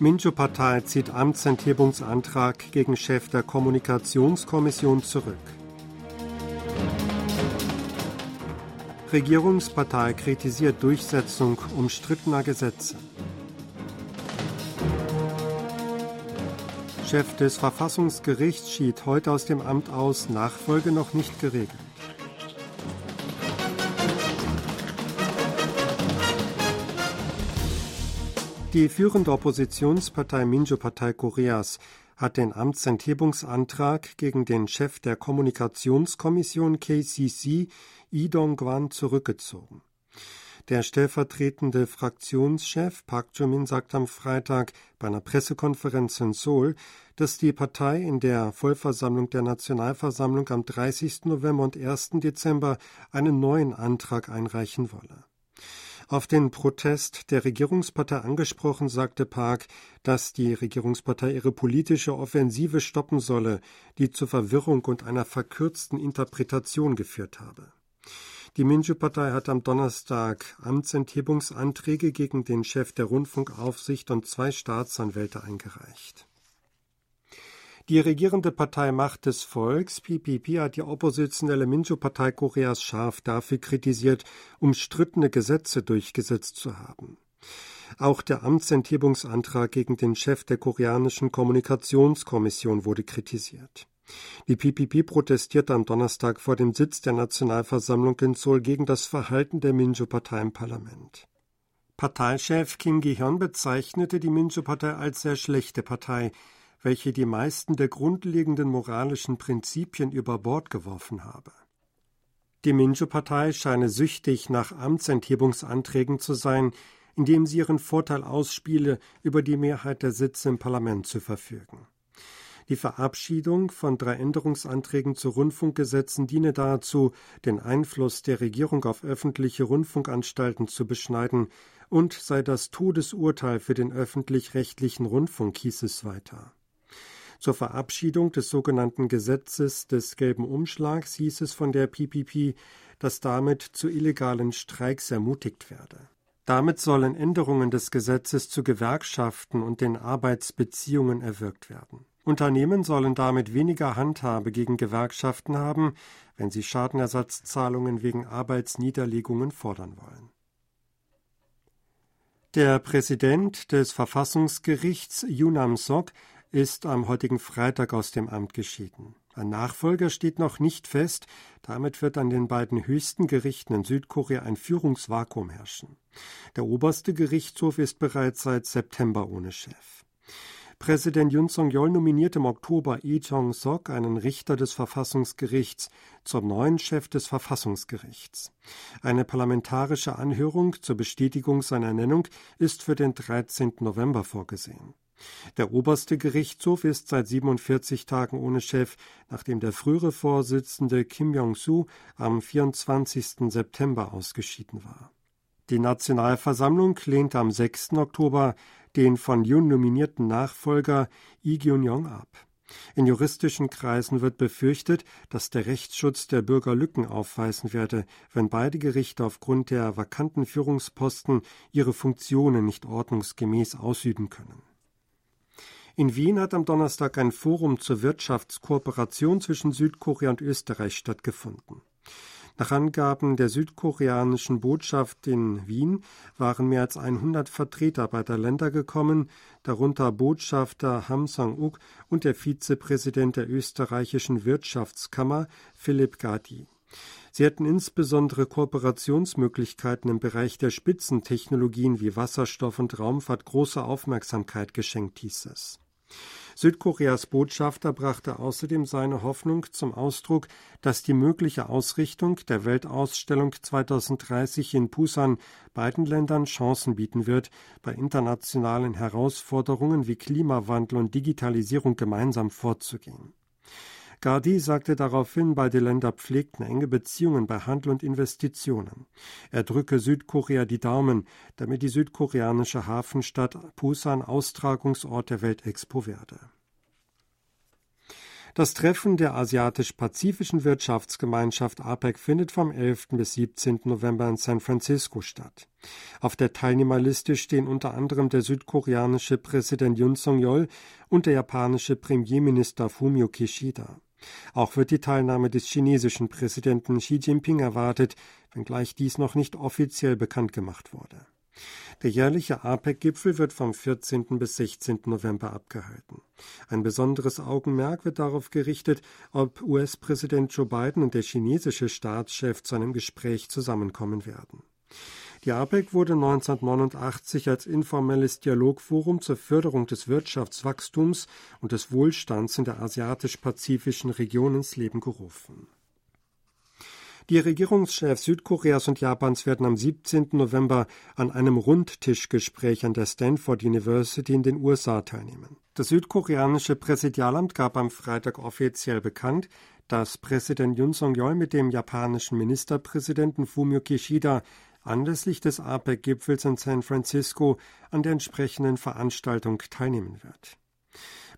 Minjo-Partei zieht Amtsenthebungsantrag gegen Chef der Kommunikationskommission zurück. Regierungspartei kritisiert Durchsetzung umstrittener Gesetze. Chef des Verfassungsgerichts schied heute aus dem Amt aus, Nachfolge noch nicht geregelt. Die führende Oppositionspartei Minjo-Partei Koreas hat den Amtsenthebungsantrag gegen den Chef der Kommunikationskommission KCC, Lee Dong-gwan, zurückgezogen. Der stellvertretende Fraktionschef Park Joo-min sagt am Freitag bei einer Pressekonferenz in Seoul, dass die Partei in der Vollversammlung der Nationalversammlung am 30. November und 1. Dezember einen neuen Antrag einreichen wolle. Auf den Protest der Regierungspartei angesprochen, sagte Park, dass die Regierungspartei ihre politische Offensive stoppen solle, die zur Verwirrung und einer verkürzten Interpretation geführt habe. Die Minju-Partei hat am Donnerstag Amtsenthebungsanträge gegen den Chef der Rundfunkaufsicht und zwei Staatsanwälte eingereicht. Die regierende Partei Macht des Volks, PPP, hat die oppositionelle Minjo-Partei Koreas scharf dafür kritisiert, umstrittene Gesetze durchgesetzt zu haben. Auch der Amtsenthebungsantrag gegen den Chef der koreanischen Kommunikationskommission wurde kritisiert. Die PPP protestierte am Donnerstag vor dem Sitz der Nationalversammlung in Seoul gegen das Verhalten der Minjo-Partei im Parlament. Parteichef Kim Gi-hyun bezeichnete die Minjo-Partei als sehr schlechte Partei, welche die meisten der grundlegenden moralischen Prinzipien über Bord geworfen habe. Die Minjo-Partei scheine süchtig nach Amtsenthebungsanträgen zu sein, indem sie ihren Vorteil ausspiele, über die Mehrheit der Sitze im Parlament zu verfügen. Die Verabschiedung von drei Änderungsanträgen zu Rundfunkgesetzen diene dazu, den Einfluss der Regierung auf öffentliche Rundfunkanstalten zu beschneiden und sei das Todesurteil für den öffentlich-rechtlichen Rundfunk, hieß es weiter. Zur Verabschiedung des sogenannten Gesetzes des gelben Umschlags hieß es von der PPP, dass damit zu illegalen Streiks ermutigt werde. Damit sollen Änderungen des Gesetzes zu Gewerkschaften und den Arbeitsbeziehungen erwirkt werden. Unternehmen sollen damit weniger Handhabe gegen Gewerkschaften haben, wenn sie Schadenersatzzahlungen wegen Arbeitsniederlegungen fordern wollen. Der Präsident des Verfassungsgerichts Yunam Sok ist am heutigen Freitag aus dem Amt geschieden. Ein Nachfolger steht noch nicht fest, damit wird an den beiden höchsten Gerichten in Südkorea ein Führungsvakuum herrschen. Der oberste Gerichtshof ist bereits seit September ohne Chef. Präsident Yun Song-yeol nominierte im Oktober Lee Jong-sok, einen Richter des Verfassungsgerichts, zum neuen Chef des Verfassungsgerichts. Eine parlamentarische Anhörung zur Bestätigung seiner Ernennung ist für den 13. November vorgesehen. Der oberste Gerichtshof ist seit 47 Tagen ohne Chef, nachdem der frühere Vorsitzende Kim Jong-su am 24. September ausgeschieden war. Die Nationalversammlung lehnte am 6. Oktober den von Yun nominierten Nachfolger Lee Gyun-yong ab. In juristischen Kreisen wird befürchtet, dass der Rechtsschutz der Bürger Lücken aufweisen werde, wenn beide Gerichte aufgrund der vakanten Führungsposten ihre Funktionen nicht ordnungsgemäß ausüben können. In Wien hat am Donnerstag ein Forum zur Wirtschaftskooperation zwischen Südkorea und Österreich stattgefunden. Nach Angaben der südkoreanischen Botschaft in Wien waren mehr als 100 Vertreter beider Länder gekommen, darunter Botschafter Ham Sang-uk und der Vizepräsident der österreichischen Wirtschaftskammer Philipp Gadi. Sie hätten insbesondere Kooperationsmöglichkeiten im Bereich der Spitzentechnologien wie Wasserstoff und Raumfahrt große Aufmerksamkeit geschenkt, hieß es. Südkoreas Botschafter brachte außerdem seine Hoffnung zum Ausdruck, dass die mögliche Ausrichtung der Weltausstellung 2030 in Busan beiden Ländern Chancen bieten wird, bei internationalen Herausforderungen wie Klimawandel und Digitalisierung gemeinsam vorzugehen. Gardi sagte daraufhin, beide Länder pflegten enge Beziehungen bei Handel und Investitionen. Er drücke Südkorea die Daumen, damit die südkoreanische Hafenstadt Busan Austragungsort der Weltexpo werde. Das Treffen der Asiatisch-Pazifischen Wirtschaftsgemeinschaft APEC findet vom 11. bis 17. November in San Francisco statt. Auf der Teilnehmerliste stehen unter anderem der südkoreanische Präsident Yoon Song-yeol und der japanische Premierminister Fumio Kishida. Auch wird die Teilnahme des chinesischen Präsidenten Xi Jinping erwartet, wenngleich dies noch nicht offiziell bekannt gemacht wurde. Der jährliche APEC-Gipfel wird vom 14. bis 16. November abgehalten. Ein besonderes Augenmerk wird darauf gerichtet, ob US-Präsident Joe Biden und der chinesische Staatschef zu einem Gespräch zusammenkommen werden. Die APEC wurde 1989 als informelles Dialogforum zur Förderung des Wirtschaftswachstums und des Wohlstands in der asiatisch-pazifischen Region ins Leben gerufen. Die Regierungschefs Südkoreas und Japans werden am 17. November an einem Rundtischgespräch an der Stanford University in den USA teilnehmen. Das südkoreanische Präsidialamt gab am Freitag offiziell bekannt, dass Präsident Yoon Song-yeol mit dem japanischen Ministerpräsidenten Fumio Kishida anlässlich des APEC-Gipfels in San Francisco an der entsprechenden Veranstaltung teilnehmen wird.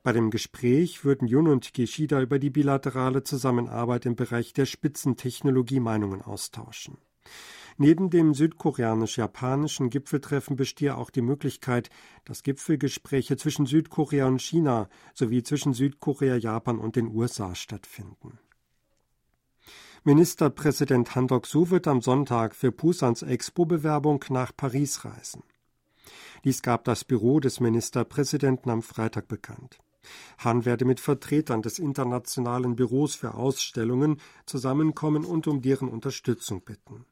Bei dem Gespräch würden Jun und Kishida über die bilaterale Zusammenarbeit im Bereich der Spitzentechnologie Meinungen austauschen. Neben dem südkoreanisch-japanischen Gipfeltreffen bestehe auch die Möglichkeit, dass Gipfelgespräche zwischen Südkorea und China sowie zwischen Südkorea, Japan und den USA stattfinden. Ministerpräsident Han Dok-soo wird am Sonntag für Pusans Expo-Bewerbung nach Paris reisen. Dies gab das Büro des Ministerpräsidenten am Freitag bekannt. Hahn werde mit Vertretern des Internationalen Büros für Ausstellungen zusammenkommen und um deren Unterstützung bitten.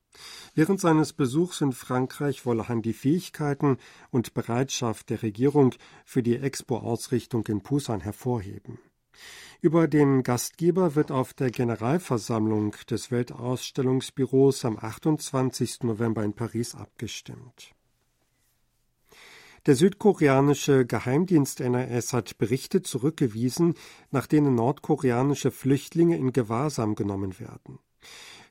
Während seines Besuchs in Frankreich wolle Hahn die Fähigkeiten und Bereitschaft der Regierung für die Expo-Ausrichtung in Pusan hervorheben. Über den Gastgeber wird auf der Generalversammlung des Weltausstellungsbüros am 28. November in Paris abgestimmt. Der südkoreanische Geheimdienst NRS hat Berichte zurückgewiesen, nach denen nordkoreanische Flüchtlinge in Gewahrsam genommen werden.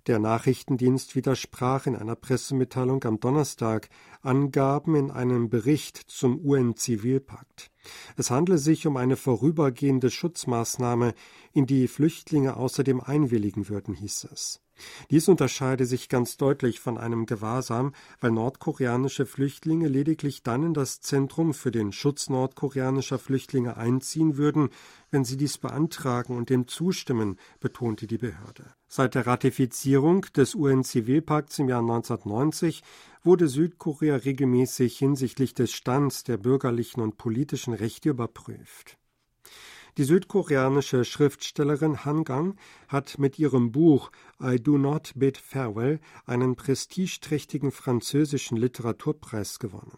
Der Nachrichtendienst widersprach in einer Pressemitteilung am Donnerstag Angaben in einem Bericht zum UN-Zivilpakt. Es handle sich um eine vorübergehende Schutzmaßnahme, in die Flüchtlinge außerdem einwilligen würden, hieß es. Dies unterscheide sich ganz deutlich von einem Gewahrsam, weil nordkoreanische Flüchtlinge lediglich dann in das Zentrum für den Schutz nordkoreanischer Flüchtlinge einziehen würden, wenn sie dies beantragen und dem zustimmen, betonte die Behörde. Seit der Ratifizierung des UN-Zivilpakts im Jahr 1990 wurde Südkorea regelmäßig hinsichtlich des Stands der bürgerlichen und politischen Rechte überprüft. Die südkoreanische Schriftstellerin Han Gang hat mit ihrem Buch I Do Not Bid Farewell einen prestigeträchtigen französischen Literaturpreis gewonnen.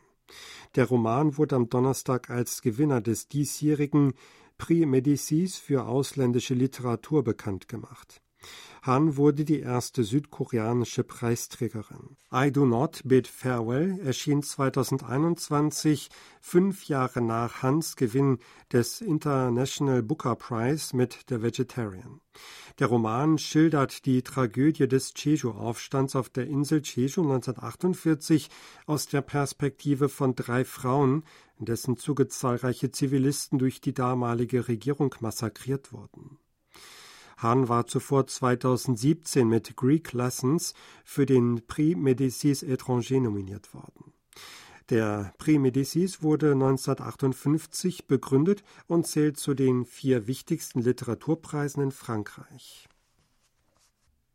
Der Roman wurde am Donnerstag als Gewinner des diesjährigen Prix Médicis für ausländische Literatur bekannt gemacht. Han wurde die erste südkoreanische Preisträgerin. I Do Not Bid Farewell erschien 2021, fünf Jahre nach Hans Gewinn des International Booker Prize mit The Vegetarian. Der Roman schildert die Tragödie des Jeju-Aufstands auf der Insel Jeju 1948 aus der Perspektive von drei Frauen, in dessen Zuge zahlreiche Zivilisten durch die damalige Regierung massakriert wurden. Hahn war zuvor 2017 mit Greek Lessons für den Prix Médicis étranger nominiert worden. Der Prix Médicis wurde 1958 begründet und zählt zu den vier wichtigsten Literaturpreisen in Frankreich.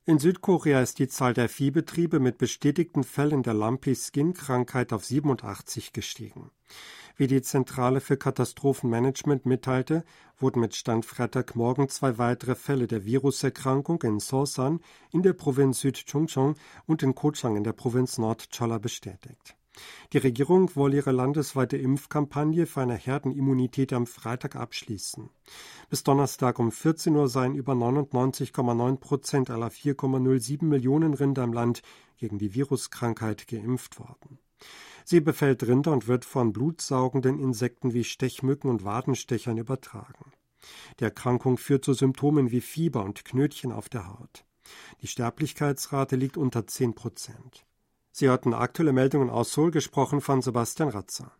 In Südkorea ist die Zahl der Viehbetriebe mit bestätigten Fällen der Lumpy-Skin-Krankheit auf 87 gestiegen. Wie die Zentrale für Katastrophenmanagement mitteilte, wurden mit Stand Freitagmorgen zwei weitere Fälle der Viruserkrankung in Sosan in der Provinz Südchungcheong und in Kochang in der Provinz Nordcholla bestätigt. Die Regierung wolle ihre landesweite Impfkampagne für eine Herdenimmunität am Freitag abschließen. Bis Donnerstag um 14 Uhr seien über 99,9 Prozent aller 4,07 Millionen Rinder im Land gegen die Viruskrankheit geimpft worden. Sie befällt Rinder und wird von blutsaugenden Insekten wie Stechmücken und Wadenstechern übertragen. Die Erkrankung führt zu Symptomen wie Fieber und Knötchen auf der Haut. Die Sterblichkeitsrate liegt unter 10 Prozent. Sie hörten aktuelle Meldungen aus Seoul, gesprochen von Sebastian Ratzer.